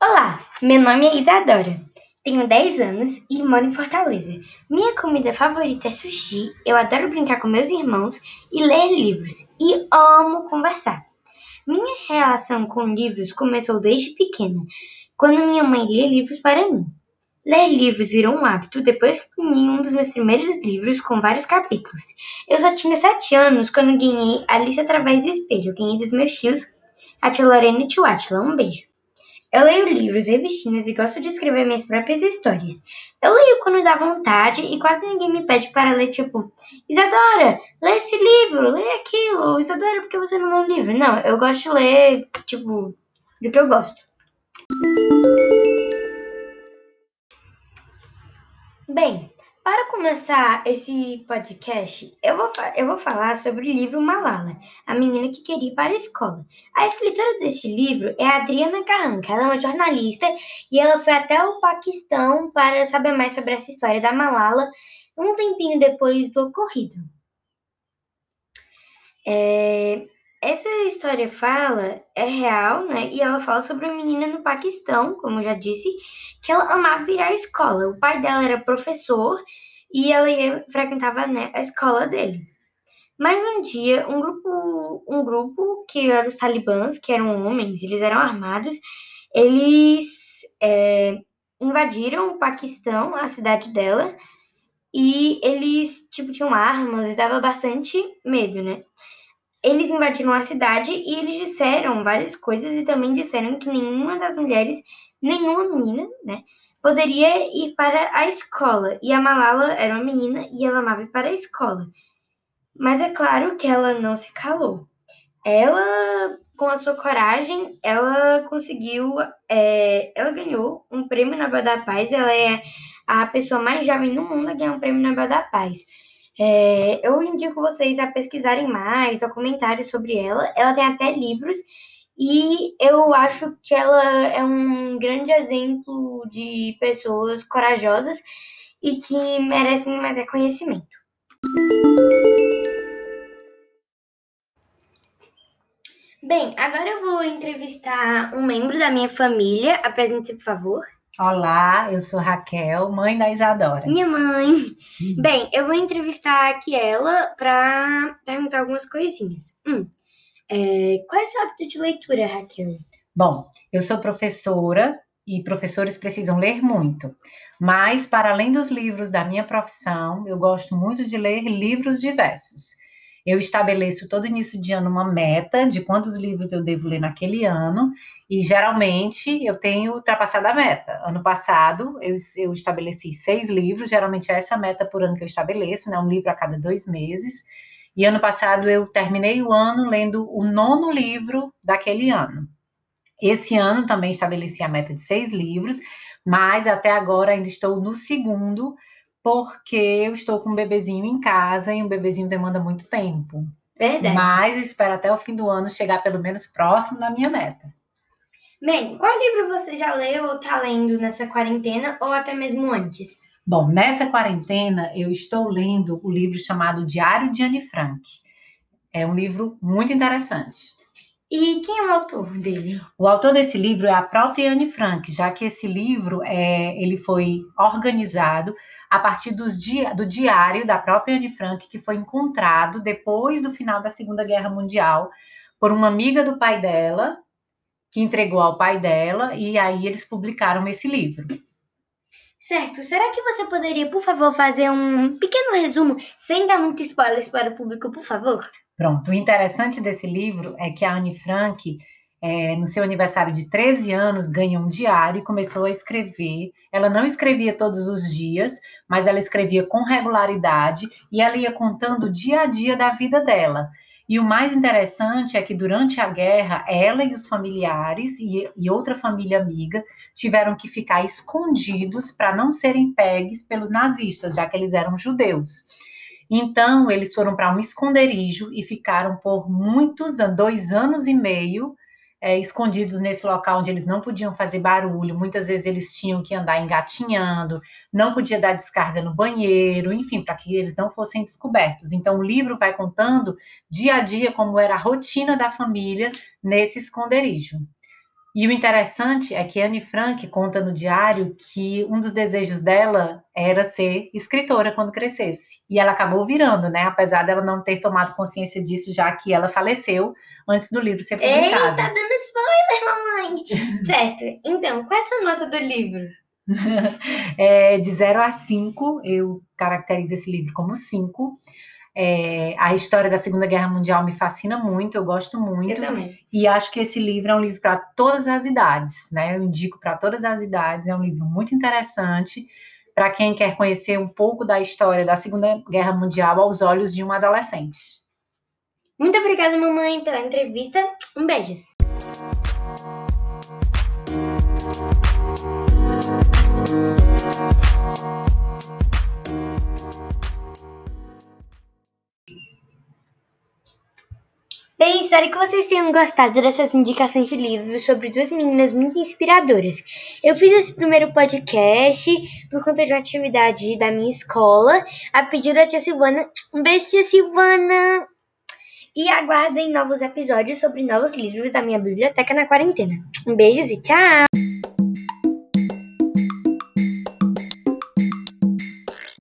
Olá, meu nome é Isadora. Tenho 10 anos e moro em Fortaleza. Minha comida favorita é sushi. Eu adoro brincar com meus irmãos e ler livros. E amo conversar. Minha relação com livros começou desde pequena, quando minha mãe lia livros para mim. Ler livros virou um hábito depois que ganhei um dos meus primeiros livros com vários capítulos. Eu só tinha 7 anos quando ganhei Alice através do espelho. Ganhei dos meus tios, tia Lorena e tio. Um beijo. Eu leio livros, revistinhas e gosto de escrever minhas próprias histórias. Eu leio quando dá vontade e quase ninguém me pede para ler, tipo, Isadora, lê esse livro, lê aquilo. Isadora, por que você não lê o livro? Não, eu gosto de ler, tipo, do que eu gosto. Bem, para começar esse podcast, eu vou, eu vou falar sobre o livro Malala, a menina que queria ir para a escola. A escritora deste livro é Adriana Carranca, ela é uma jornalista e ela foi até o Paquistão para saber mais sobre essa história da Malala um tempinho depois do ocorrido. É, essa história fala, é real, né? E ela fala sobre uma menina no Paquistão, como eu já disse, que ela amava ir à escola. O pai dela era professor e ela ia, frequentava né, a escola dele. Mas um dia, um grupo, um grupo que eram os talibãs, que eram homens, eles eram armados, eles é, invadiram o Paquistão, a cidade dela, e eles, tipo, tinham armas e dava bastante medo, né? Eles invadiram a cidade e eles disseram várias coisas e também disseram que nenhuma das mulheres, nenhuma menina, né, poderia ir para a escola. E a Malala era uma menina e ela amava ir para a escola. Mas é claro que ela não se calou. Ela, com a sua coragem, ela conseguiu, é, ela ganhou um prêmio Nobel da Paz. Ela é a pessoa mais jovem do mundo a ganhar um prêmio Nobel da Paz. É, eu indico vocês a pesquisarem mais, a comentários sobre ela. Ela tem até livros e eu acho que ela é um grande exemplo de pessoas corajosas e que merecem mais reconhecimento. Bem, agora eu vou entrevistar um membro da minha família. Apresente-se, por favor. Olá, eu sou Raquel, mãe da Isadora. Minha mãe. Hum. Bem, eu vou entrevistar aqui ela para perguntar algumas coisinhas. Hum. É, qual é o seu hábito de leitura, Raquel? Bom, eu sou professora e professores precisam ler muito. Mas, para além dos livros da minha profissão, eu gosto muito de ler livros diversos. Eu estabeleço todo início de ano uma meta de quantos livros eu devo ler naquele ano e geralmente eu tenho ultrapassado a meta. Ano passado eu, eu estabeleci seis livros, geralmente é essa meta por ano que eu estabeleço, né? Um livro a cada dois meses. E ano passado eu terminei o ano lendo o nono livro daquele ano. Esse ano também estabeleci a meta de seis livros, mas até agora ainda estou no segundo, porque eu estou com um bebezinho em casa e um bebezinho demanda muito tempo. Verdade. Mas eu espero até o fim do ano chegar pelo menos próximo da minha meta. Bem, qual livro você já leu ou está lendo nessa quarentena ou até mesmo antes? Bom, nessa quarentena eu estou lendo o livro chamado Diário de Anne Frank. É um livro muito interessante. E quem é o autor dele? O autor desse livro é a própria Anne Frank, já que esse livro é, ele foi organizado a partir di do diário da própria Anne Frank, que foi encontrado depois do final da Segunda Guerra Mundial por uma amiga do pai dela, que entregou ao pai dela, e aí eles publicaram esse livro. Certo. Será que você poderia, por favor, fazer um pequeno resumo, sem dar muitos spoilers para o público, por favor? Pronto. O interessante desse livro é que a Anne Frank, é, no seu aniversário de 13 anos, ganhou um diário e começou a escrever. Ela não escrevia todos os dias, mas ela escrevia com regularidade e ela ia contando o dia a dia da vida dela. E o mais interessante é que durante a guerra, ela e os familiares e, e outra família amiga tiveram que ficar escondidos para não serem pegues pelos nazistas, já que eles eram judeus. Então, eles foram para um esconderijo e ficaram por muitos anos, dois anos e meio, é, escondidos nesse local onde eles não podiam fazer barulho, muitas vezes eles tinham que andar engatinhando, não podia dar descarga no banheiro, enfim, para que eles não fossem descobertos. Então, o livro vai contando dia a dia como era a rotina da família nesse esconderijo. E o interessante é que Anne Frank conta no diário que um dos desejos dela era ser escritora quando crescesse. E ela acabou virando, né? Apesar dela não ter tomado consciência disso, já que ela faleceu antes do livro ser publicado. Eita, dando spoiler, mamãe! certo. Então, qual é a sua nota do livro? é, de 0 a 5, eu caracterizo esse livro como 5. É, a história da Segunda Guerra Mundial me fascina muito, eu gosto muito. Eu também. E acho que esse livro é um livro para todas as idades, né? Eu indico para todas as idades, é um livro muito interessante para quem quer conhecer um pouco da história da Segunda Guerra Mundial aos olhos de um adolescente. Muito obrigada, mamãe, pela entrevista. Um beijo. Bem, espero que vocês tenham gostado dessas indicações de livros sobre duas meninas muito inspiradoras. Eu fiz esse primeiro podcast por conta de uma atividade da minha escola, a pedido da tia Silvana. Um beijo, tia Silvana! E aguardem novos episódios sobre novos livros da minha biblioteca na quarentena. Um beijo e tchau!